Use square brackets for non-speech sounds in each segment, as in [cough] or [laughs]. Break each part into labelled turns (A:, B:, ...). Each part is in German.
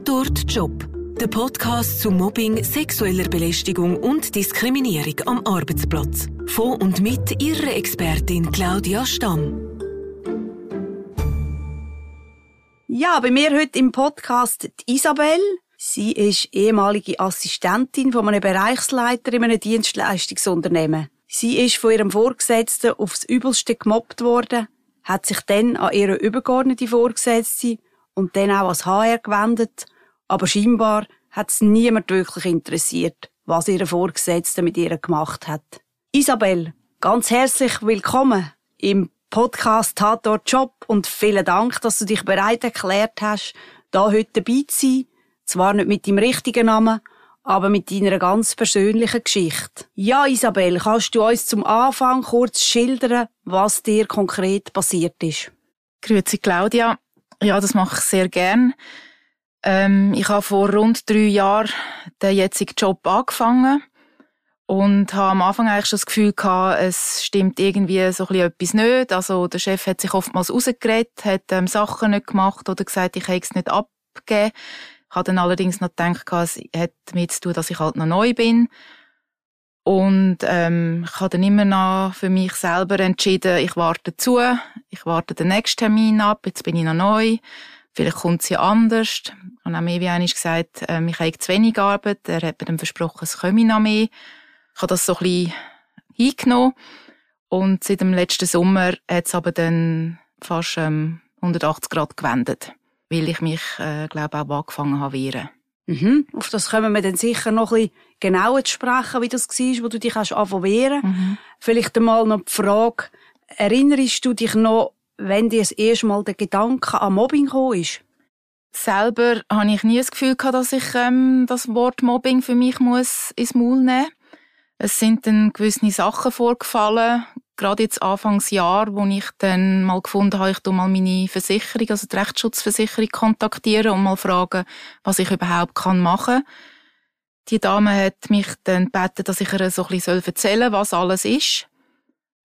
A: Tatort Job. Der Podcast zu Mobbing, sexueller Belästigung und Diskriminierung am Arbeitsplatz. Von und mit ihrer Expertin Claudia Stamm.
B: Ja, bei mir heute im Podcast die Isabel. Sie ist ehemalige Assistentin von einem Bereichsleiter in einem Dienstleistungsunternehmen. Sie ist von ihrem Vorgesetzten aufs Übelste gemobbt worden, hat sich dann an ihre übergeordnete Vorgesetzte und dann auch als HR gewendet, aber scheinbar hat es niemand wirklich interessiert, was ihre Vorgesetzte mit ihr gemacht hat. Isabel, ganz herzlich willkommen im Podcast Tatort Job und vielen Dank, dass du dich bereit erklärt hast, da heute dabei zu sein. Zwar nicht mit dem richtigen Namen, aber mit deiner ganz persönlichen Geschichte. Ja, Isabel, kannst du uns zum Anfang kurz schildern, was dir konkret passiert ist?
C: Grüezi Claudia. Ja, das mache ich sehr gern. Ähm, ich habe vor rund drei Jahren den jetzigen Job angefangen und habe am Anfang eigentlich schon das Gefühl gehabt, es stimmt irgendwie so ein bisschen etwas nicht. Also der Chef hat sich oftmals rausgeredet, hat ähm, Sachen nicht gemacht oder gesagt, ich hätte es nicht abgegeben. Ich habe dann allerdings noch gedacht, es hat damit zu tun, dass ich halt noch neu bin. Und ähm, ich habe dann immer noch für mich selber entschieden, ich warte zu, ich warte den nächsten Termin ab, jetzt bin ich noch neu, vielleicht kommt sie anders. Und auch mir wie einmal gesagt, ähm, ich habe zu wenig Arbeit, er hat mir dann versprochen, es komme noch mehr. Ich habe das so ein bisschen hingenommen und seit dem letzten Sommer hat es aber dann fast ähm, 180 Grad gewendet, weil ich mich, äh, glaube auch angefangen habe wehren.
B: Mhm. Auf das kommen wir dann sicher noch ein bisschen genauer zu sprechen, wie das war, wo du dich hast wehren. Mhm. Vielleicht einmal noch die Frage, erinnerst du dich noch, wenn dir das erste Mal der Gedanke an Mobbing gekommen ist?
C: Selber habe ich nie das Gefühl gehabt, dass ich ähm, das Wort Mobbing für mich muss ins Maul nehmen muss. Es sind dann gewisse Sachen vorgefallen, gerade jetzt Anfangsjahr, wo ich dann mal gefunden habe, ich tu mal meine Versicherung, also die Rechtsschutzversicherung kontaktieren und mal fragen, was ich überhaupt kann machen. Die Dame hat mich dann gebeten, dass ich ihr so ein bisschen erzählen soll, was alles ist.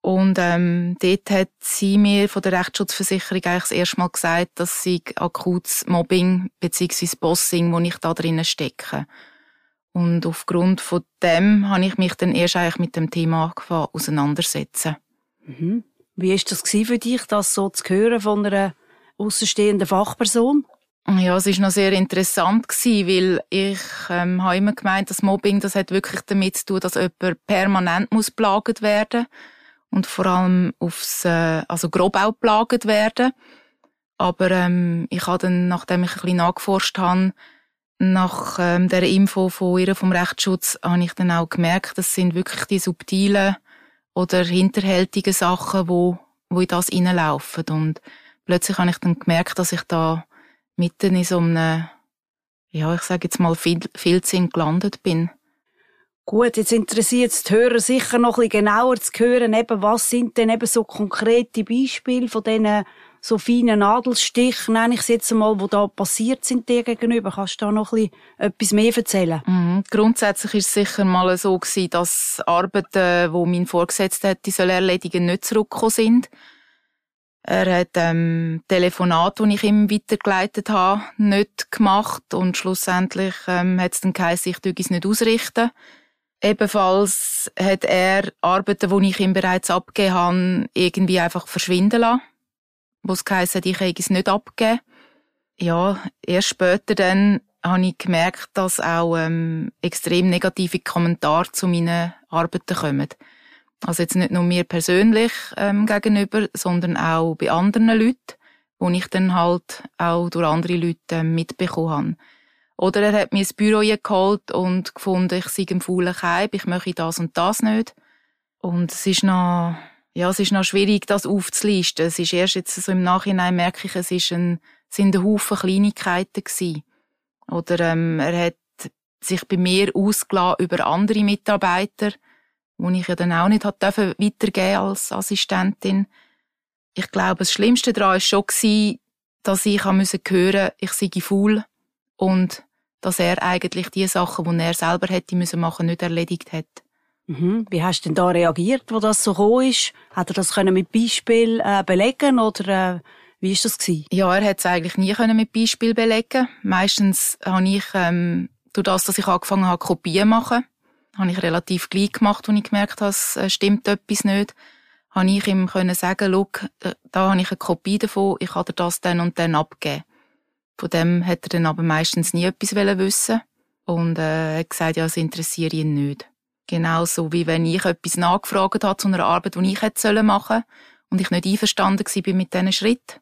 C: Und ähm, dort hat sie mir von der Rechtsschutzversicherung eigentlich das erste Mal gesagt, dass sie akutes Mobbing bzw. Bossing, wo ich da drinnen stecke. Und aufgrund von dem habe ich mich dann erst eigentlich mit dem Thema auseinandersetzen.
B: Mhm. Wie ist das für dich, das so zu hören von einer außenstehenden Fachperson?
C: Ja, es ist noch sehr interessant gewesen, weil ich ähm, habe immer gemeint, dass Mobbing das hat wirklich damit zu tun, dass jemand permanent muss plaget werden und vor allem aufs äh, also grob auch plaget werden. Aber ähm, ich habe dann, nachdem ich ein bisschen nachgeforscht habe, nach ähm, der Info von ihr vom Rechtsschutz, habe ich dann auch gemerkt, das sind wirklich die subtilen oder hinterhältigen Sachen, wo, wo in das reinlaufen. Und plötzlich habe ich dann gemerkt, dass ich da mitten in so einem, ja, ich sage jetzt mal, Filzing gelandet bin.
B: Gut, jetzt interessiert es die Hörer sicher noch ein bisschen genauer zu hören, eben, was sind denn eben so konkrete Beispiele von diesen so feinen Nadelstichen, nenne ich es jetzt einmal, die da passiert sind dir gegenüber. Kannst du da noch etwas mehr erzählen?
C: Mhm. Grundsätzlich ist es sicher mal so gewesen, dass Arbeiten, die mein Vorgesetzter hätte soll erledigen, nicht zurückgekommen sind. Er hat ähm, Telefonat, die ich ihm weitergeleitet habe, nicht gemacht und schlussendlich ähm, hat es dann geheißen, ich es nicht ausrichten. Ebenfalls hat er Arbeiten, die ich ihm bereits abgegeben habe, irgendwie einfach verschwinden lassen wo es geheißen ich habe es nicht abgegeben. Ja, erst später dann habe ich gemerkt, dass auch ähm, extrem negative Kommentare zu meinen Arbeiten kommen. Also jetzt nicht nur mir persönlich ähm, gegenüber, sondern auch bei anderen Leuten, wo ich dann halt auch durch andere Leute ähm, mitbekommen habe. Oder er hat mir ins Büro geholt und gefunden, ich sei ein fauler Keib, ich möchte das und das nicht. Und es ist noch ja, es ist noch schwierig, das aufzulisten. Es ist erst jetzt so im Nachhinein merke ich, es ist ein, sind ein Haufen Kleinigkeiten gewesen. Oder, ähm, er hat sich bei mir ausgelassen über andere Mitarbeiter, wo ich ja dann auch nicht hat dürfen als Assistentin. Ich glaube, das Schlimmste daran war schon, dass ich hören musste ich sei faul und dass er eigentlich die Sachen, die er selber hätte müssen machen, nicht erledigt hat.
B: Mhm. Wie hast du denn da reagiert, wo das so gekommen ist? Hat er das können mit Beispiel äh, belegen oder äh, Wie ist das gewesen?
C: Ja, er hat es eigentlich nie können mit Beispiel belegen. Meistens habe ich ähm, durch das, dass ich angefangen habe, Kopien machen, habe ich relativ gleich gemacht, als ich gemerkt habe, es äh, stimmt etwas nicht. Habe ich ihm können sagen, äh, da habe ich eine Kopie davon, ich kann dir das dann und dann abgeben. Von dem hat er dann aber meistens nie etwas wissen und äh, hat gesagt, ja, es interessiert ihn nicht. Genauso wie wenn ich etwas nachgefragt habe zu einer Arbeit, die ich hätte machen sollen und ich nicht einverstanden war mit diesen Schritt.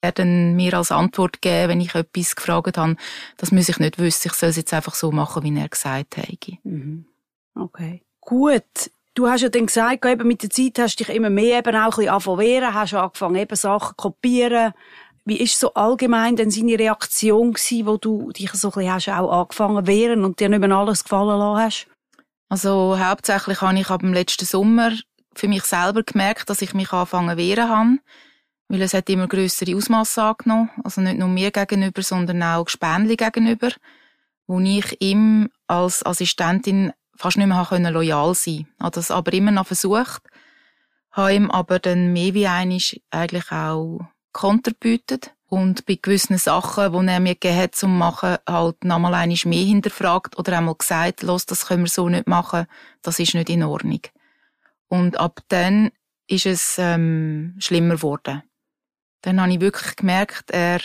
C: Er dann mir als Antwort geben, wenn ich etwas gefragt habe, das muss ich nicht wissen, ich soll es jetzt einfach so machen, wie er gesagt hat.
B: Mhm. Okay. Gut. Du hast ja dann gesagt, eben mit der Zeit hast du dich immer mehr eben auch ein bisschen anfangen hast angefangen, eben Sachen zu kopieren. Wie ist so allgemein denn seine Reaktion gewesen, wo du dich so ein bisschen hast auch angefangen wehren und dir nicht mehr alles gefallen lassen hast?
C: Also hauptsächlich habe ich ab dem letzten Sommer für mich selber gemerkt, dass ich mich anfangen wehren habe, weil es hat immer größere Ausmaße angenommen, also nicht nur mir gegenüber, sondern auch Gespänli gegenüber, wo ich ihm als Assistentin fast nicht mehr können loyal sein. Habe das aber immer noch versucht, habe ihm aber dann mehr wie einig eigentlich auch Konter und bei gewissen Sachen, die er mir gegeben hat zum Machen, halt nochmal einmal mehr hinterfragt oder einmal gesagt, los, das können wir so nicht machen, das ist nicht in Ordnung. Und ab dann ist es ähm, schlimmer geworden. Dann habe ich wirklich gemerkt, er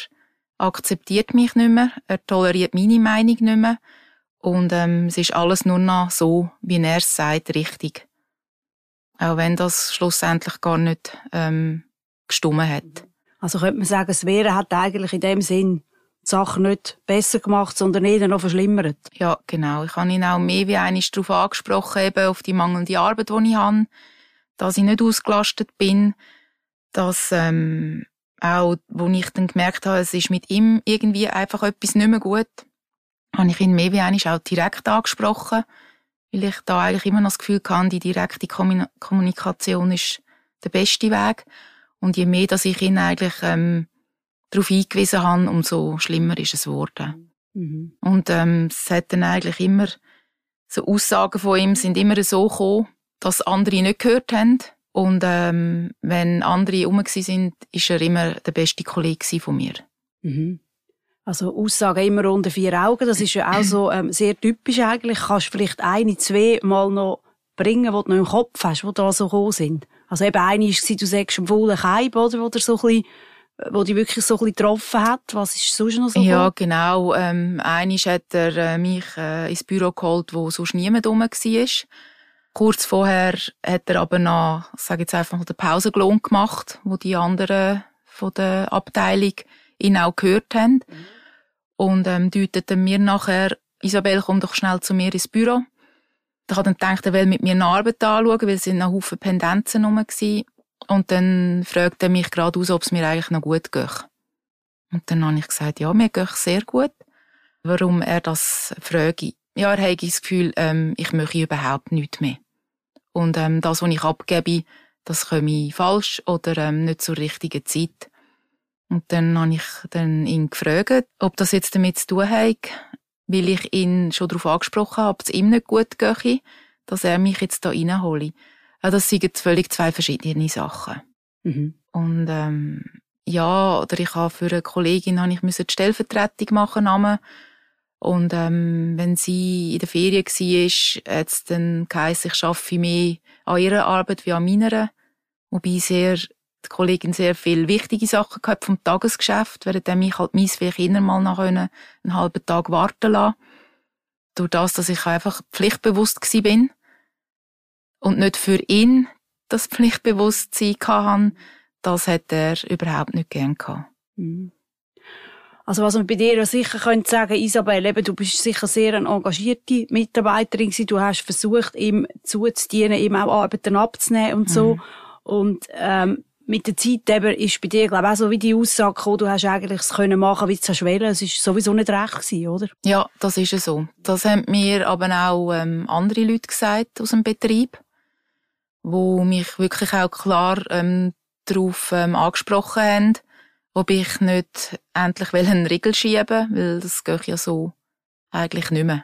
C: akzeptiert mich nicht mehr, er toleriert meine Meinung nicht mehr und ähm, es ist alles nur noch so, wie er es sagt, richtig. Auch wenn das schlussendlich gar nicht ähm, gestummen hat.
B: Also könnte man sagen, das Wehren hat eigentlich in dem Sinn die Sache nicht besser gemacht, sondern eher noch verschlimmert.
C: Ja, genau. Ich habe ihn auch mehr wie einmal darauf angesprochen, eben auf die mangelnde Arbeit, die ich habe, dass ich nicht ausgelastet bin, dass ähm, auch, wo ich dann gemerkt habe, es ist mit ihm irgendwie einfach etwas nicht mehr gut, habe ich ihn mehr wie einmal auch direkt angesprochen, weil ich da eigentlich immer noch das Gefühl hatte, die direkte Kommunikation ist der beste Weg. Und je mehr, dass ich ihn eigentlich ähm, darauf eingewiesen habe, umso schlimmer ist es geworden. Mhm. Und ähm, es hat dann eigentlich immer, so Aussagen von ihm sind immer so gekommen, dass andere nicht gehört haben. Und ähm, wenn andere herum sind, ist er immer der beste Kollege von mir.
B: Mhm. Also Aussagen immer unter vier Augen, das ist ja auch so ähm, sehr typisch eigentlich. Kannst du vielleicht eine, zwei Mal noch bringen, die du noch im Kopf hast, die da so gekommen sind? Also eben eine war, du sagst, ein faulen Keib, oder, wo der so ein bisschen wo die wirklich so ein bisschen getroffen hat? Was ist sonst noch so?
C: Ja, genau. Ähm, einmal hat er äh, mich äh, ins Büro geholt, wo sonst niemand rum war. Kurz vorher hat er aber noch, sage jetzt einfach mal, den Pausengelohn gemacht, wo die anderen von der Abteilung ihn auch gehört haben. Mhm. Und ähm, deuteten mir nachher, Isabel, komm doch schnell zu mir ins Büro. Ich habe dann gedacht, er will mit mir eine Arbeit anschauen, weil es sind noch Haufen Pendenzen rum waren. Und dann fragte er mich gerade aus, ob es mir eigentlich noch gut geht. Und dann habe ich gesagt, ja, mir geht sehr gut. Warum er das frage? Ja, er hat das Gefühl, ähm, ich möchte überhaupt nichts mehr. Und ähm, das, was ich abgebe, das komme ich falsch oder ähm, nicht zur richtigen Zeit. Und dann habe ich dann ihn gefragt, ob das jetzt damit zu tun hat, weil ich ihn schon darauf angesprochen habe, ob es ihm nicht gut gehe, dass er mich jetzt da reinhole. Also das sind völlig zwei verschiedene Sachen. Mhm. Und ähm, ja, oder ich habe für eine Kollegin habe ich die Stellvertretung machen Namen. Und ähm, wenn sie in der Ferien war, hat es dann geheißen, ich arbeite mehr an ihrer Arbeit wie an meiner. Wobei sehr, die Kollegin sehr viele wichtige Sachen gehabt vom Tagesgeschäft, während mich halt meins vielleicht immer mal noch einen, einen halben Tag warten lassen. Durch das, dass ich einfach pflichtbewusst bin und nicht für ihn das [laughs] Pflichtbewusstsein hatte, das hat er überhaupt nicht gern gehabt. Mhm.
B: Also was man bei dir sicher könnte sagen, Isabel, eben, du bist sicher sehr eine engagierte Mitarbeiterin gewesen. Du hast versucht, ihm zuzudienen, ihm auch Arbeiten abzunehmen und so. Mhm. Und ähm, mit der Zeit eben ist bei dir, glaube ich, auch so wie die Aussage gekommen, du hast eigentlich es können machen, wie du es wollen. Es ist sowieso nicht recht gewesen, oder?
C: Ja, das ist so. Das haben mir aber auch ähm, andere Leute gesagt aus dem Betrieb wo mich wirklich auch klar ähm, darauf ähm, angesprochen haben, ob ich nicht endlich einen Riegel schieben weil das geht ja so eigentlich nicht mehr.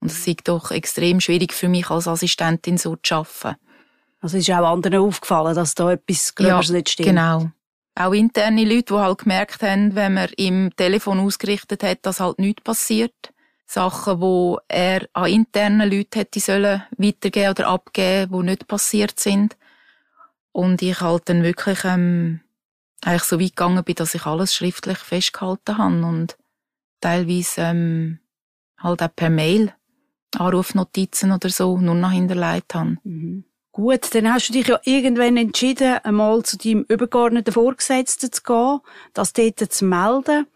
C: Und es ist doch extrem schwierig für mich als Assistentin so zu arbeiten.
B: Also ist auch anderen aufgefallen, dass da etwas Gröberes
C: ja,
B: nicht stimmt?
C: genau. auch interne Leute, die halt gemerkt haben, wenn man im Telefon ausgerichtet hat, dass halt nichts passiert. Sachen, wo er an internen Leuten hätte sollen weitergeben oder abgeben, die nicht passiert sind. Und ich halt dann wirklich ähm, eigentlich so weit gegangen bin, dass ich alles schriftlich festgehalten habe und teilweise ähm, halt auch per Mail Anrufnotizen oder so nur noch hinterlegt habe.
B: Mhm. Gut, dann hast du dich ja irgendwann entschieden, einmal zu deinem übergeordneten Vorgesetzten zu gehen, das dort zu melden.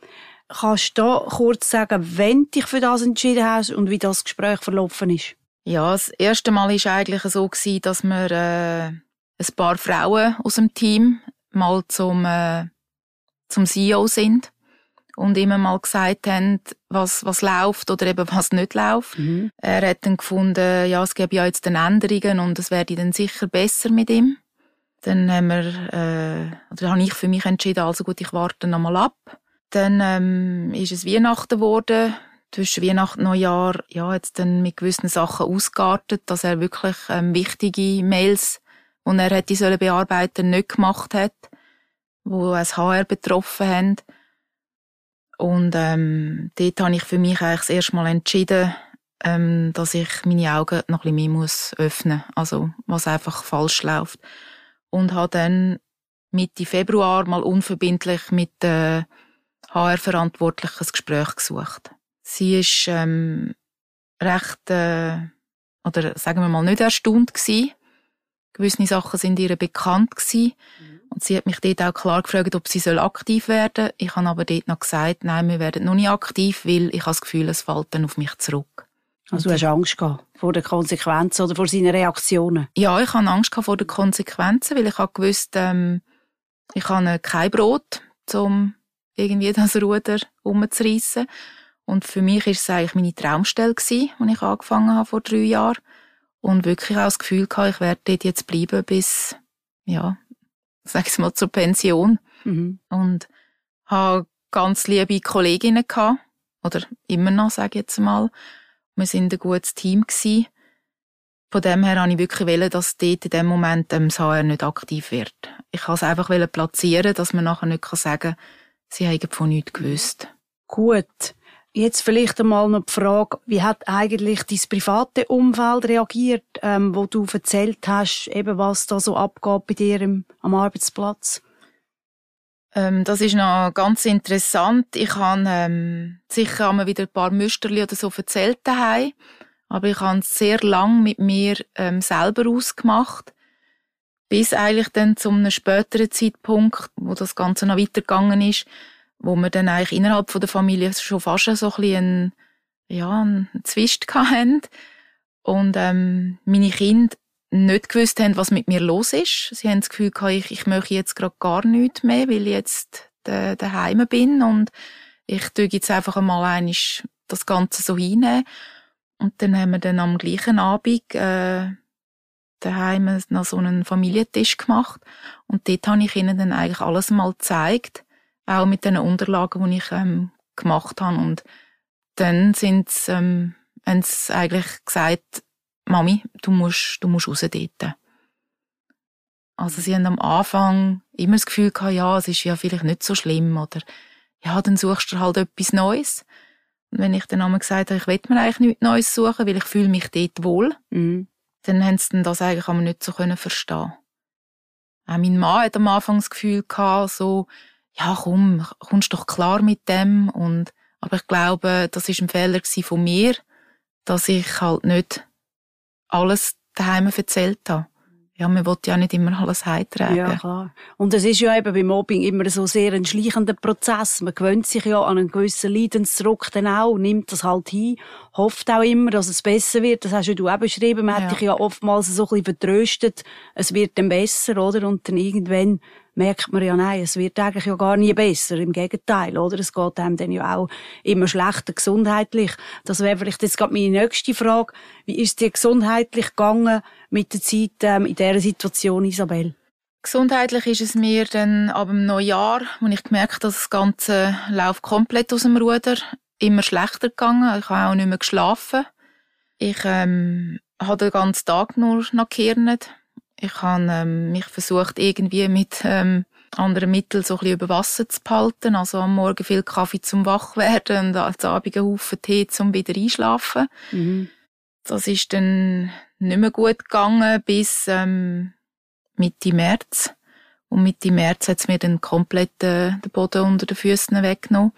B: Kannst du da kurz sagen, wenn du dich für das entschieden hast und wie das Gespräch verlaufen ist?
C: Ja, das erste Mal war eigentlich so, dass wir äh, ein paar Frauen aus dem Team mal zum, äh, zum CEO sind und immer mal gesagt haben, was, was läuft oder eben was nicht läuft. Mhm. Er hat dann gefunden, ja, es gäbe ja jetzt dann Änderungen und es werde dann sicher besser mit ihm. Dann haben wir, äh, oder habe ich für mich entschieden, also gut, ich warte noch mal ab. Dann ähm, ist es Weihnachten geworden. Zwischen Weihnachten und Neujahr, ja, jetzt dann mit gewissen Sachen ausgeartet, dass er wirklich ähm, wichtige Mails, die er hätte sollen bearbeiten, nicht gemacht hat, wo es HR betroffen haben. Und ähm, dort habe ich für mich eigentlich das erste Mal entschieden, ähm, dass ich meine Augen noch ein bisschen mehr muss öffnen muss. Also, was einfach falsch läuft. Und habe dann Mitte Februar mal unverbindlich mit der HR-Verantwortlichen ein Gespräch gesucht. Sie ist ähm, recht, äh, oder sagen wir mal, nicht erstaunt gewesen. Gewisse Sachen sind ihr bekannt gewesen. Mhm. Und sie hat mich dort auch klar gefragt, ob sie aktiv werden soll. Ich habe aber dort noch gesagt, nein, wir werden noch nicht aktiv, weil ich habe das Gefühl, es fällt dann auf mich zurück.
B: Also du hast Angst gehabt vor den Konsequenzen oder vor seinen Reaktionen?
C: Ja, ich hatte Angst vor den Konsequenzen, weil ich habe gewusst, ähm, ich habe kein Brot, um irgendwie das Ruder umzureissen. Und für mich war es eigentlich meine Traumstelle gewesen, als ich angefangen habe vor drei Jahren. Und wirklich auch das Gefühl gehabt, ich werde dort jetzt bleiben bis, ja, sag ich mal, zur Pension. Mhm. Und habe ganz liebe Kolleginnen gehabt. Oder immer noch, sage ich jetzt mal. Wir sind ein gutes Team gewesen. Von dem her wollte ich wirklich wollen, dass dort in dem Moment das HR nicht aktiv wird. Ich wollte es einfach platzieren, dass man nachher nicht sagen kann, sie haben von nichts gewusst.
B: Gut. Jetzt vielleicht einmal noch die Frage, wie hat eigentlich dein private Umfeld reagiert, ähm, wo du erzählt hast, eben was da so abgeht bei dir im, am Arbeitsplatz?
C: Ähm, das ist noch ganz interessant. Ich habe ähm, sicher einmal wieder ein paar Müsterli oder so erzählt daheim, aber ich habe es sehr lang mit mir ähm, selber ausgemacht, bis eigentlich dann zu einem späteren Zeitpunkt, wo das Ganze noch weitergegangen ist, wo wir dann eigentlich innerhalb von der Familie schon fast so ein bisschen ja, einen Zwist hatten. Und ähm, meine Kinder nicht gewusst haben, was mit mir los ist. Sie haben das Gefühl gehabt, ich, ich möchte jetzt gerade gar nichts mehr, weil ich jetzt daheim bin und ich tue jetzt einfach einmal einisch das Ganze so hinnehmen. Und dann haben wir dann am gleichen Abend äh, daheim noch so einen Familientisch gemacht und dort habe ich ihnen dann eigentlich alles mal gezeigt auch mit den Unterlagen, die ich ähm, gemacht habe. Und dann sind sie, ähm, haben sie eigentlich gesagt, Mami, du musst, du musst raus dort. Also sie haben am Anfang immer das Gefühl gehabt, ja, es ist ja vielleicht nicht so schlimm oder ja, dann suchst du halt etwas Neues. Und wenn ich dann einmal gesagt habe, ich will mir eigentlich nichts Neues suchen, weil ich fühle mich dort wohl, mhm. dann haben sie das eigentlich aber nicht so können verstehen. Auch mein Mann hat am Anfang das Gefühl gehabt, so, ja, komm, kommst doch klar mit dem. Und, aber ich glaube, das ist ein Fehler von mir, dass ich halt nicht alles daheim erzählt habe. Ja, man will ja nicht immer alles heimtragen.
B: Ja, klar. Und es ist ja eben beim Mobbing immer so sehr ein schleichender Prozess. Man gewöhnt sich ja an einen gewissen Leidensdruck dann auch, nimmt das halt hin, hofft auch immer, dass es besser wird. Das hast ja du auch beschrieben. Man ja. hat dich ja oftmals so ein bisschen vertröstet. Es wird dann besser, oder? Und dann irgendwann merkt man ja, nein, es wird eigentlich ja gar nie besser. Im Gegenteil, oder? Es geht einem dann ja auch immer schlechter gesundheitlich. Das wäre vielleicht jetzt gerade meine nächste Frage. Wie ist dir gesundheitlich gegangen mit der Zeit ähm, in dieser Situation, Isabel?
C: Gesundheitlich ist es mir dann ab dem Neujahr, als ich gemerkt habe, dass das Ganze läuft komplett aus dem Ruder, immer schlechter gegangen. Ich habe auch nicht mehr geschlafen. Ich ähm, habe den ganzen Tag nur noch gekehrt. Ich habe ähm, mich versucht, irgendwie mit ähm, andere Mittel so ein bisschen über Wasser zu behalten. Also am Morgen viel Kaffee zum Wachwerden und am Abend einen Haufen Tee zum wieder einschlafen. Mhm. Das ist dann nicht mehr gut gegangen bis ähm, Mitte März. Und Mitte März hat es mir dann komplett äh, den Boden unter den Füßen weggenommen,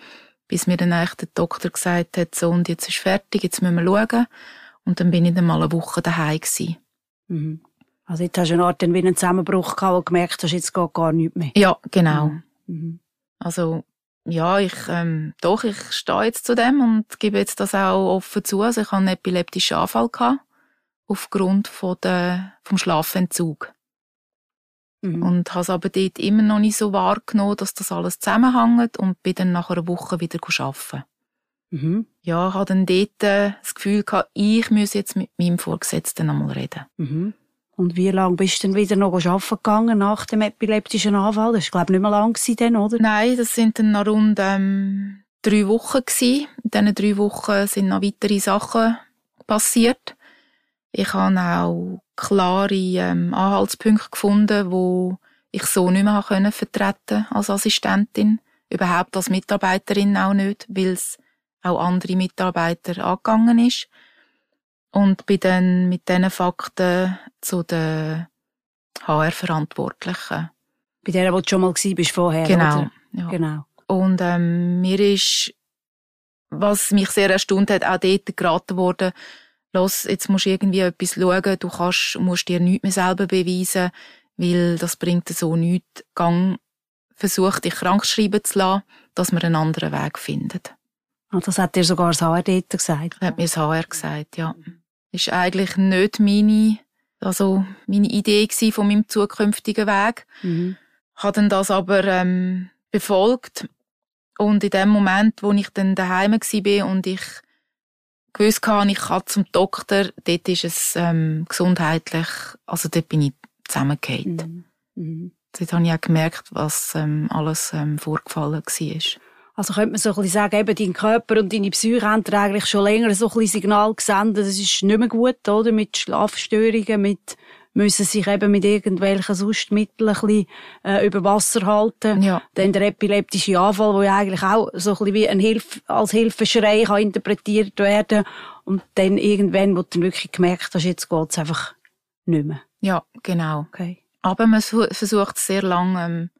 C: bis mir dann eigentlich der Doktor gesagt hat, so und jetzt ist fertig, jetzt müssen wir schauen. Und dann bin ich dann mal eine Woche daheim gewesen.
B: Mhm. Also jetzt hast du eine Art dann wie einen Zusammenbruch gehabt, du gemerkt hast, jetzt geht gar nichts mehr.
C: Ja, genau. Mhm. mhm. Also ja, ich ähm, doch, ich stehe jetzt zu dem und gebe jetzt das auch offen zu. Also ich hatte einen epileptischen Anfall gehabt, aufgrund von der, vom Schlafentzug. Mhm. Und habe es aber dort immer noch nicht so wahrgenommen, dass das alles zusammenhängt und bin dann nach einer Woche wieder arbeiten. Mhm. Ja, ich hatte dann dort äh, das Gefühl gehabt, ich muss jetzt mit meinem Vorgesetzten einmal reden.
B: Mhm. Und wie lange bist du dann wieder noch arbeiten gegangen nach dem epileptischen Anfall? Das war, glaube ich, nicht mehr lang dann, oder?
C: Nein, das sind dann noch rund ähm, drei Wochen gewesen. In diesen drei Wochen sind noch weitere Sachen passiert. Ich habe auch klare ähm, Anhaltspunkte gefunden, wo ich so nicht mehr können vertreten als Assistentin, überhaupt als Mitarbeiterin auch nicht, weil es auch andere Mitarbeiter angegangen ist. Und bin dann mit diesen Fakten zu den HR-Verantwortlichen.
B: Bei der, wo du schon mal bist vorher,
C: genau? Ja. genau. Und ähm, mir ist, was mich sehr erstaunt hat, auch dort geraten worden, los, jetzt musst du irgendwie etwas schauen, du kannst, musst dir nichts mehr selber beweisen, weil das bringt so nichts. Gang, versuch dich krank schreiben zu lassen, dass man einen anderen Weg findet.
B: Und das hat dir sogar das HR dort gesagt?
C: Das hat mir das HR gesagt, ja. Ist eigentlich nicht meine, also meine Idee von meinem zukünftigen Weg. Mhm. Habe dann das aber ähm, befolgt. Und in dem Moment, wo ich dann daheim war und ich gewusst hatte, ich kann zum Doktor, dort ist es ähm, gesundheitlich, also dort bin ich zusammengefallen. Mhm. Mhm. Dort habe ich auch gemerkt, was ähm, alles ähm, vorgefallen war.
B: Also könnte man so ein bisschen sagen, eben dein Körper und deine Psyche haben dir eigentlich schon länger so ein bisschen Signal gesendet, das ist nicht mehr gut, oder? Mit Schlafstörungen, mit müssen sich eben mit irgendwelchen Sustmitteln ein bisschen, äh, über Wasser halten. Ja. Dann der epileptische Anfall, wo ja eigentlich auch so ein bisschen wie ein Hilf als Hilfeschrei kann interpretiert werden und dann irgendwann, wo du dann wirklich gemerkt hast, jetzt geht's einfach nicht mehr.
C: Ja, genau. Okay. Aber man versucht sehr lange ähm,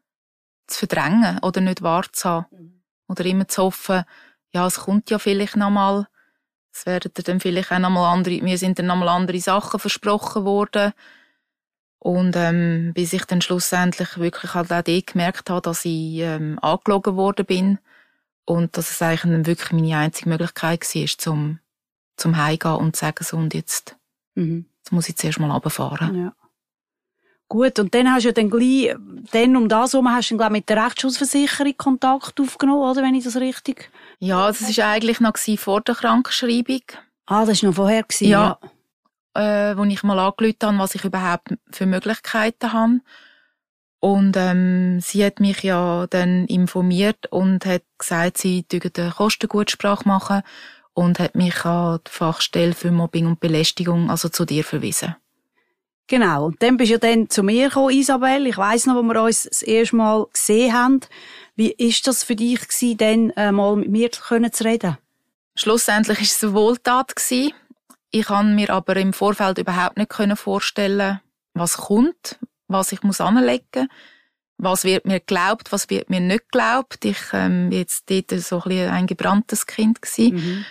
C: zu verdrängen oder nicht wahrzuhaben. Oder immer zu hoffen, ja, es kommt ja vielleicht nochmal. Es werden dann vielleicht auch nochmal andere, mir sind dann nochmal andere Sachen versprochen worden. Und ähm, bis ich dann schlussendlich wirklich halt auch dort gemerkt habe, dass ich ähm, angelogen worden bin und dass es eigentlich dann wirklich meine einzige Möglichkeit war, zum, zum Heimgehen und zu sagen, so und jetzt, mhm. jetzt muss ich zuerst mal runterfahren.
B: Ja. Gut, und dann hast du ja dann gleich, dann um das herum hast du dann, mit der Rechtsschutzversicherung Kontakt aufgenommen, oder, wenn ich das richtig...
C: Ja, das war eigentlich noch vor der Krankschreibung.
B: Ah, das war noch vorher? Gewesen,
C: ja. ja äh, wo ich mal angerufen habe, was ich überhaupt für Möglichkeiten habe. Und ähm, sie hat mich ja dann informiert und hat gesagt, sie dürfen eine Kostengutsprache machen und hat mich an die Fachstelle für Mobbing und Belästigung, also zu dir verwiesen.
B: Genau. Und dann bist du ja dann zu mir gekommen, Isabel. Ich weiss noch, wo wir uns das erste Mal gesehen haben. Wie ist das für dich gewesen, dann äh, mal mit mir zu reden?
C: Schlussendlich war es eine Wohltat gewesen. Ich kann mir aber im Vorfeld überhaupt nicht vorstellen, was kommt, was ich muss anlegen, was wird mir glaubt, was wird mir nicht glaubt. Ich ähm, jetzt dort so ein, ein gebranntes Kind gsi. Mhm.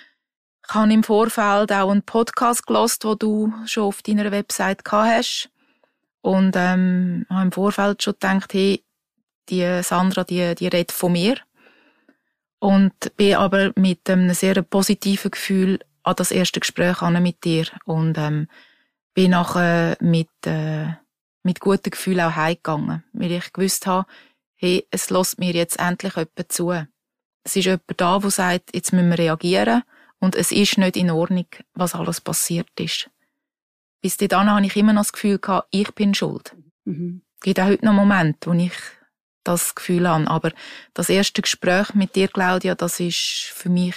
C: Ich habe im Vorfeld auch einen Podcast gelost, wo du schon auf deiner Website gehabt hast. Und ähm, habe im Vorfeld schon gedacht, hey, die Sandra, die, die redet von mir. Und bin aber mit einem sehr positiven Gefühl an das erste Gespräch mit dir. Und ähm, bin nachher mit, äh, mit gutem Gefühl auch heimgegangen, weil ich gewusst habe, hey, es lässt mir jetzt endlich jemand zu. Es ist jemand da, der sagt, jetzt müssen wir reagieren und es ist nicht in Ordnung, was alles passiert ist. Bis dahin habe ich immer noch das Gefühl gehabt, ich bin schuld. Mhm. Es gibt auch heute noch Momente, wo ich das Gefühl habe. Aber das erste Gespräch mit dir, Claudia, das ist für mich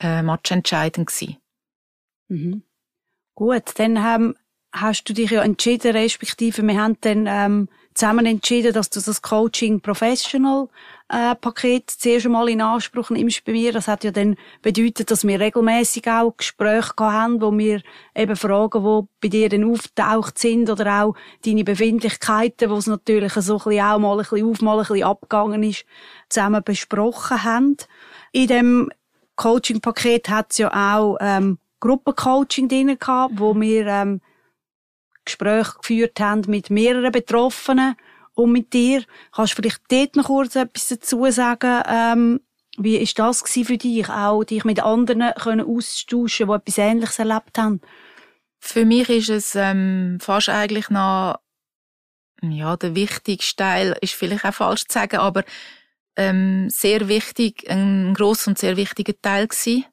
C: äh, matchentscheidend gewesen.
B: Mhm. Gut, dann ähm, hast du dich ja entschieden, respektive wir haben dann ähm, zusammen entschieden, dass du das Coaching Professional äh, Paket zuerst einmal in Anspruch nimmst bei mir. Das hat ja dann bedeutet, dass wir regelmäßig auch Gespräche haben, wo wir eben Fragen, die bei dir dann auftaucht sind oder auch deine Befindlichkeiten, wo es natürlich so ein bisschen auch mal ein bisschen auf, mal ein bisschen abgegangen ist, zusammen besprochen haben. In dem Coaching-Paket hat es ja auch ähm, Gruppencoaching drin gehabt, wo wir ähm, Gespräche geführt haben mit mehreren Betroffenen und mit dir. Kannst du vielleicht dort noch kurz etwas dazu sagen? Ähm, wie ist das für dich, auch dich mit anderen können austauschen, die etwas Ähnliches erlebt haben?
C: Für mich ist es ähm, fast eigentlich noch ja der wichtigste Teil ist vielleicht auch falsch zu sagen, aber ähm, sehr wichtig, ein gross und sehr wichtiger Teil gewesen,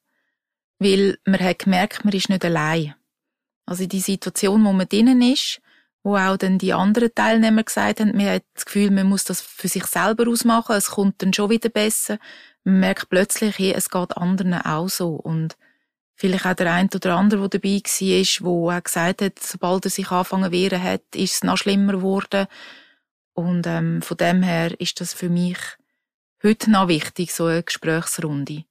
C: weil man hat gemerkt, man ist nicht allein. Also die Situation, wo man drinnen ist, wo auch dann die anderen Teilnehmer gesagt haben, man hat das Gefühl, man muss das für sich selber ausmachen, es kommt dann schon wieder besser. Man merkt plötzlich, hey, es geht anderen auch so und vielleicht auch der eine oder andere, der dabei war, wo auch gesagt hat, sobald er sich anfangen wehren hat, ist es noch schlimmer geworden. Und ähm, von dem her ist das für mich heute noch wichtig, so eine Gesprächsrunde.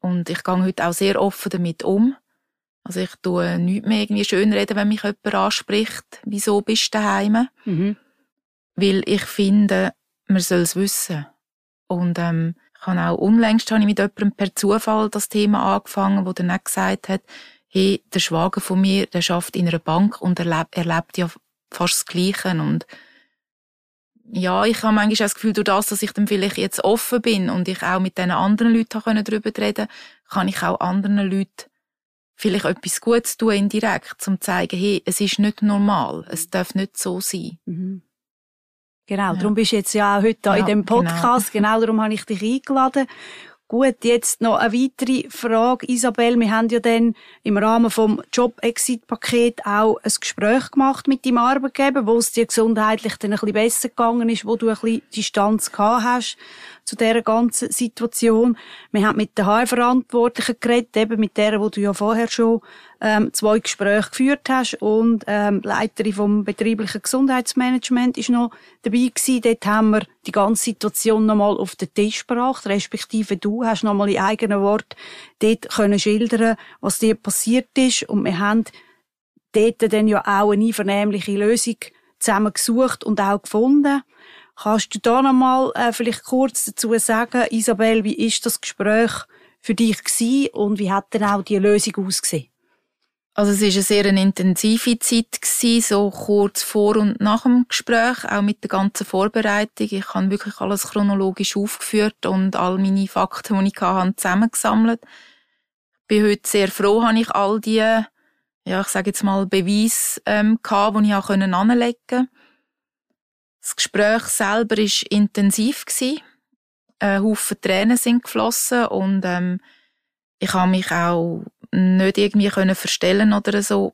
C: Und ich gehe heute auch sehr offen damit um. Also ich tue nichts mehr irgendwie schön reden, wenn mich jemand anspricht, wieso bist du daheim? Mhm. Weil ich finde, man soll es wissen. Und ähm, ich habe auch unlängst habe ich mit jemandem per Zufall das Thema angefangen, wo dann auch gesagt hat, hey, der Schwager von mir, der schafft in einer Bank und erlebt, erlebt ja fast das Gleiche. Und ja, ich habe manchmal das Gefühl, durch das, dass ich dann vielleicht jetzt offen bin und ich auch mit diesen anderen Leuten darüber reden kann ich auch anderen Leuten vielleicht etwas Gutes tun indirekt, um zu zeigen, hey, es ist nicht normal, es darf nicht so sein. Mhm.
B: Genau, ja. darum bist du jetzt ja auch heute ja, in dem genau. Podcast, genau. genau darum habe ich dich eingeladen. Gut, jetzt noch eine weitere Frage, Isabel. Wir haben ja dann im Rahmen vom Job-Exit-Paket auch ein Gespräch gemacht mit deinem Arbeitgeber, wo es dir gesundheitlich dann ein bisschen besser gegangen ist, wo du ein bisschen Distanz gehabt hast zu dieser ganzen Situation. Wir haben mit der HR-Verantwortlichen geredet, eben mit der, wo du ja vorher schon ähm, zwei Gespräche geführt hast und ähm, Leiterin vom betrieblichen Gesundheitsmanagement ist noch dabei gewesen. Dort haben wir die ganze Situation nochmal auf den Tisch gebracht, respektive du hast nochmal in eigenen Wort dort können schildern, was dir passiert ist und wir haben dort dann ja auch eine einvernehmliche Lösung zusammen gesucht und auch gefunden. Kannst du da nochmal äh, vielleicht kurz dazu sagen, Isabel, wie ist das Gespräch für dich gewesen und wie hat denn auch die Lösung ausgesehen?
C: Also es war eine sehr intensive Zeit gewesen, so kurz vor und nach dem Gespräch, auch mit der ganzen Vorbereitung. Ich habe wirklich alles chronologisch aufgeführt und all meine Fakten, die ich hatte, zusammengesammelt. Ich bin heute sehr froh, habe ich all die, ja, ich sage jetzt mal Beweise ähm, gehabt, die ich auch anlegen konnte. Das Gespräch selber war intensiv. Ein Haufen Tränen sind geflossen und ähm, ich habe mich auch nicht irgendwie können verstellen oder so,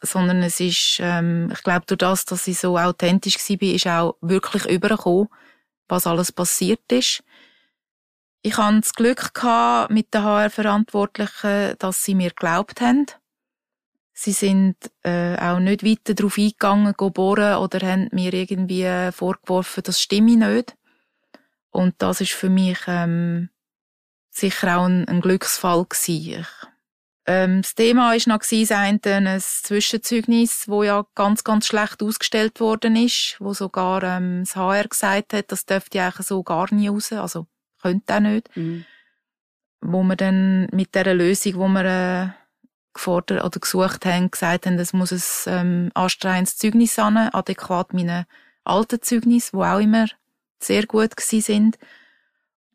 C: sondern es ist, ähm, ich glaube, durch das, dass ich so authentisch war, ist auch wirklich übergekommen, was alles passiert ist. Ich hatte das Glück mit den HR-Verantwortlichen, dass sie mir geglaubt haben. Sie sind äh, auch nicht weiter darauf eingegangen, bohren oder haben mir irgendwie vorgeworfen, das stimme nicht. Und das ist für mich ähm, sicher auch ein, ein Glücksfall gewesen. Ich, ähm, das Thema ist noch gewesen, ein Zwischenzeugnis, wo ja ganz, ganz schlecht ausgestellt worden ist, wo sogar ähm, das HR gesagt hat, das dürfte eigentlich so gar nie raus, also könnte auch nicht. Mhm. Wo wir dann mit der Lösung, wo wir äh, gefordert oder gesucht haben, gesagt haben, es muss ein ähm, anstrengendes Zeugnis sein, adäquat meinen alten Zeugnis, wo auch immer sehr gut gewesen sind.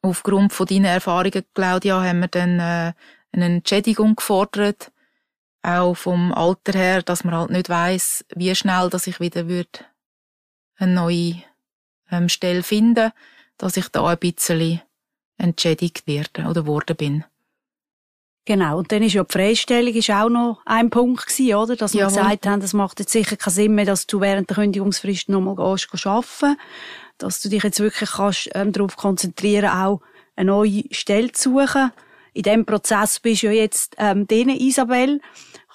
C: Aufgrund von deinen Erfahrungen, Claudia, haben wir dann äh, eine Entschädigung gefordert, auch vom Alter her, dass man halt nicht weiß, wie schnell, dass ich wieder würde eine neue ähm, Stelle finden, dass ich da ein bisschen entschädigt werde oder worden bin.
B: Genau. Und dann ist ja die Freistellung ist auch noch ein Punkt gewesen, oder? Dass wir gesagt haben, es macht jetzt sicher keinen Sinn mehr, dass du während der Kündigungsfrist nochmal gehst, arbeiten. Dass du dich jetzt wirklich kannst, ähm, darauf konzentrieren, auch eine neue Stelle zu suchen. In diesem Prozess bist du ja jetzt, ähm, denen, Isabel.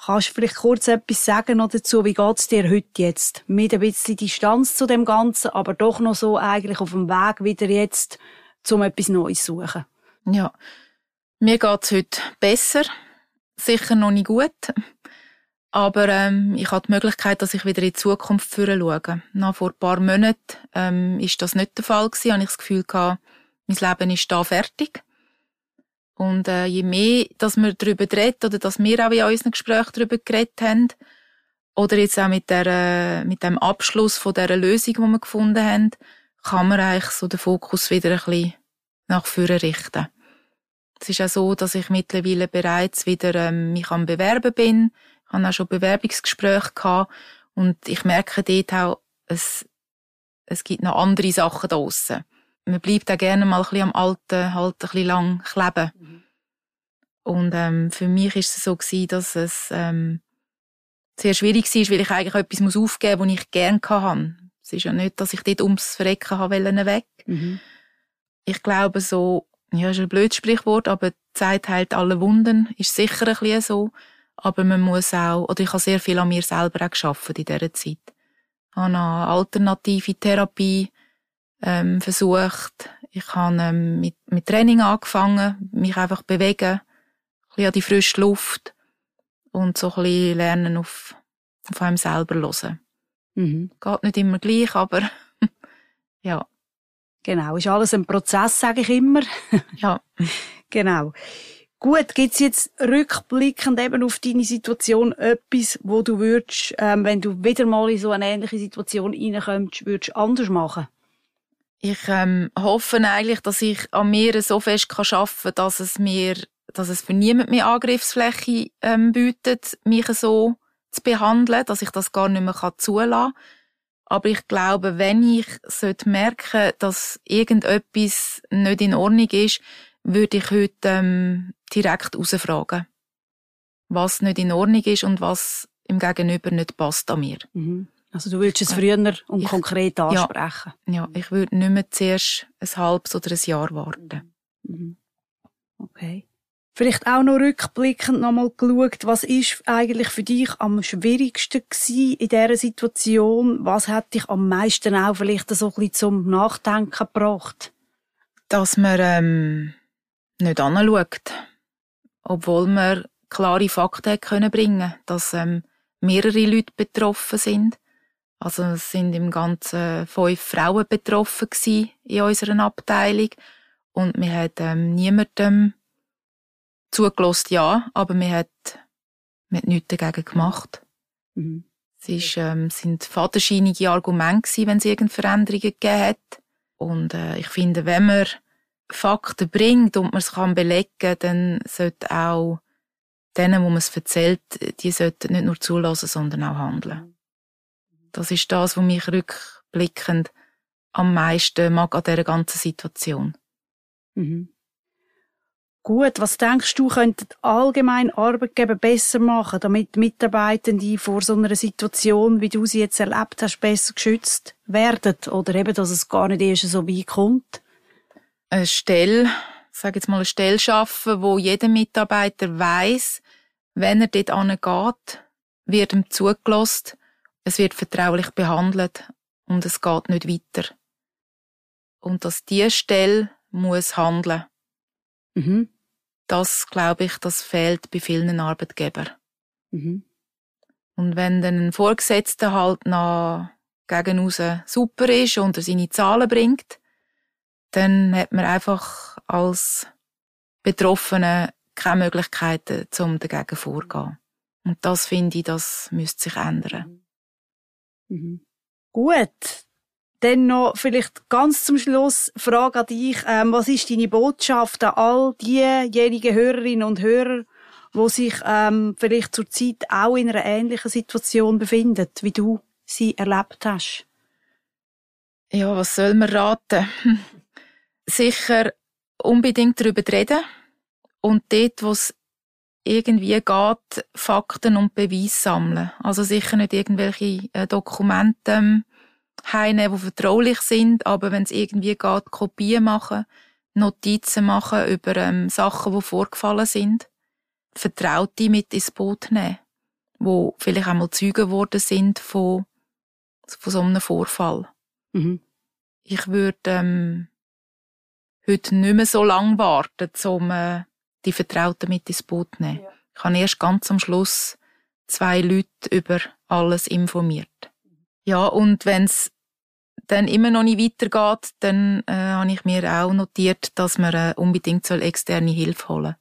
B: Kannst du vielleicht kurz etwas sagen noch dazu? Wie geht's dir heute jetzt? Mit ein bisschen Distanz zu dem Ganzen, aber doch noch so eigentlich auf dem Weg wieder jetzt, um etwas Neues zu suchen.
C: Ja. Mir geht's heute besser. Sicher noch nicht gut. Aber ähm, ich habe die Möglichkeit, dass ich wieder in die Zukunft schaue. Nach vor ein paar Monaten ähm, ist das nicht der Fall gewesen. Habe ich das Gefühl gehabt, mein Leben ist da fertig. Und äh, je mehr, dass wir darüber reden oder dass wir auch in unseren Gesprächen darüber geredet haben, oder jetzt auch mit, der, äh, mit dem Abschluss von dieser Lösung, die wir gefunden haben, kann man eigentlich so den Fokus wieder ein bisschen nach vorne richten. Es ist auch so, dass ich mittlerweile bereits wieder ähm, mich am Bewerben bin. Ich habe auch schon Bewerbungsgespräche gehabt und ich merke dort auch, es, es gibt noch andere Sachen da draussen man bleibt auch gerne mal ein bisschen am Alten halt ein bisschen lang kleben. Mhm. Und ähm, für mich ist es so gewesen, dass es ähm, sehr schwierig war, weil ich eigentlich etwas muss aufgeben muss, was ich gerne hatte. Es ist ja nicht, dass ich dort ums Verrecken habe weg. Mhm. Ich glaube so, ja, ist ein blödes Sprichwort, aber die Zeit heilt alle Wunden, ist sicher ein bisschen so. Aber man muss auch, oder ich habe sehr viel an mir selber auch geschafft in dieser Zeit. Ich habe eine alternative Therapie ähm, versucht. Ich habe ähm, mit, mit Training angefangen, mich einfach bewegen, ein bisschen an die frische Luft und so ein bisschen lernen auf, auf einem selber hören. Mhm. Geht nicht immer gleich, aber [laughs] ja.
B: Genau, ist alles ein Prozess, sage ich immer. [laughs]
C: ja.
B: Genau. Gut, gibt's jetzt rückblickend eben auf deine Situation etwas, wo du würdest, ähm, wenn du wieder mal in so eine ähnliche Situation reinkommst, würdest anders machen?
C: Ich ähm, hoffe eigentlich, dass ich an mir so fest kann arbeiten kann, dass es mir, dass es für niemand mehr Angriffsfläche ähm, bietet, mich so zu behandeln, dass ich das gar nicht mehr zulassen kann. Aber ich glaube, wenn ich sollte merken, dass irgendetwas nicht in Ordnung ist, würde ich heute ähm, direkt herausfragen, was nicht in Ordnung ist und was im Gegenüber nicht passt an mir.
B: Mhm. Also du willst es früher und ich, konkret ansprechen?
C: Ja, ja, ich würde nicht mehr zuerst ein halbes oder ein Jahr warten. Mhm.
B: Okay. Vielleicht auch noch rückblickend nochmal geschaut, was ist eigentlich für dich am schwierigsten gewesen in dieser Situation? Was hat dich am meisten auch vielleicht so ein bisschen zum Nachdenken gebracht?
C: Dass man ähm, nicht anschaut, obwohl man klare Fakten können bringen dass ähm, mehrere Leute betroffen sind also es sind im Ganzen fünf Frauen betroffen in unserer Abteilung und mir hat ähm, niemandem zugelost, ja, aber mir hat, mir hat nichts dagegen gemacht. Mhm. Es ist, ähm, sind fadenscheinige Argumente wenn es irgendeine Veränderungen gegeben hat. Und äh, ich finde, wenn man Fakten bringt und man es kann belegen, dann sollte auch denen, wo man es erzählt, die sollten nicht nur zulassen, sondern auch handeln. Das ist das, was mich rückblickend am meisten mag an dieser ganzen Situation.
B: Mhm. Gut, was denkst du, könnten allgemein Arbeitgeber besser machen, damit Mitarbeitende vor so einer Situation, wie du sie jetzt erlebt hast, besser geschützt werden? Oder eben, dass es gar nicht erst so weit kommt?
C: Eine Stelle, sage jetzt mal eine Stelle schaffen, wo jeder Mitarbeiter weiß, wenn er dort angeht, wird ihm zugelassen es wird vertraulich behandelt und es geht nicht weiter. Und dass die Stelle muss handeln. Mhm. Das, glaube ich, das fehlt bei vielen Arbeitgebern. Mhm. Und wenn dann ein Vorgesetzter halt noch gegen super ist und er seine Zahlen bringt, dann hat man einfach als Betroffene keine Möglichkeiten, um dagegen vorzugehen. Und das finde ich, das müsste sich ändern. Mhm.
B: Gut. Dann noch vielleicht ganz zum Schluss Frage an dich. Ähm, was ist deine Botschaft an all diejenigen Hörerinnen und Hörer, die sich ähm, vielleicht zurzeit auch in einer ähnlichen Situation befinden, wie du sie erlebt hast?
C: Ja, was soll man raten? Sicher unbedingt darüber reden und dort, wo es irgendwie geht, Fakten und Beweise sammeln. Also sicher nicht irgendwelche äh, Dokumente heimnehmen, die vertraulich sind, aber wenn es irgendwie geht, Kopien machen, Notizen machen über ähm, Sachen, die vorgefallen sind, Vertraute mit ins Boot nehmen. wo vielleicht einmal Zeugen geworden sind von, von so einem Vorfall. Mhm. Ich würde ähm, heute nicht mehr so lange warten, um äh, die Vertrauten mit ins Boot zu nehmen. Ja. Ich habe erst ganz am Schluss zwei Leute über alles informiert. Ja, und wenn es dann immer noch nicht weitergeht, dann äh, habe ich mir auch notiert, dass man äh, unbedingt soll externe Hilfe holen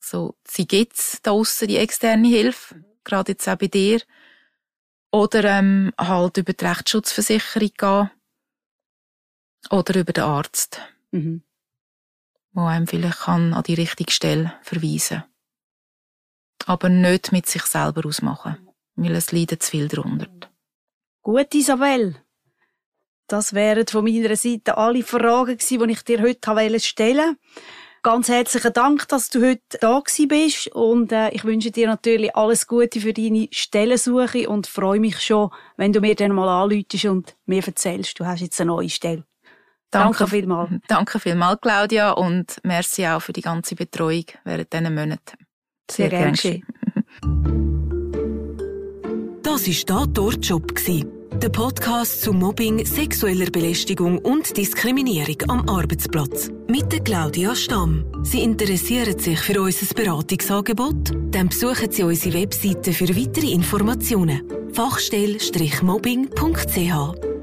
C: So, sie gibt's da aussen, die externe Hilfe, gerade jetzt auch bei dir. Oder ähm, halt über die Rechtsschutzversicherung gehen. Oder über den Arzt. Mhm. Wo einem vielleicht kann an die richtige Stelle verweisen Aber nicht mit sich selber ausmachen, weil es leidet zu viel darunter.
B: Gut, Isabel. Das wären von meiner Seite alle Fragen gewesen, die ich dir heute stellen wollte. Ganz herzlichen Dank, dass du heute da bist und äh, ich wünsche dir natürlich alles Gute für deine Stellensuche und freue mich schon, wenn du mir dann mal anläutest und mir erzählst, du hast jetzt eine neue Stelle. Danke, danke vielmals. [laughs]
C: Danke vielmals, Claudia, und merci auch für die ganze Betreuung während diesen Monaten.
B: Sehr, Sehr gerne.
A: Das war «Da dort Job». Der Podcast zu Mobbing, sexueller Belästigung und Diskriminierung am Arbeitsplatz. Mit der Claudia Stamm. Sie interessieren sich für unser Beratungsangebot? Dann besuchen Sie unsere Webseite für weitere Informationen. Fachstelle-mobbing.ch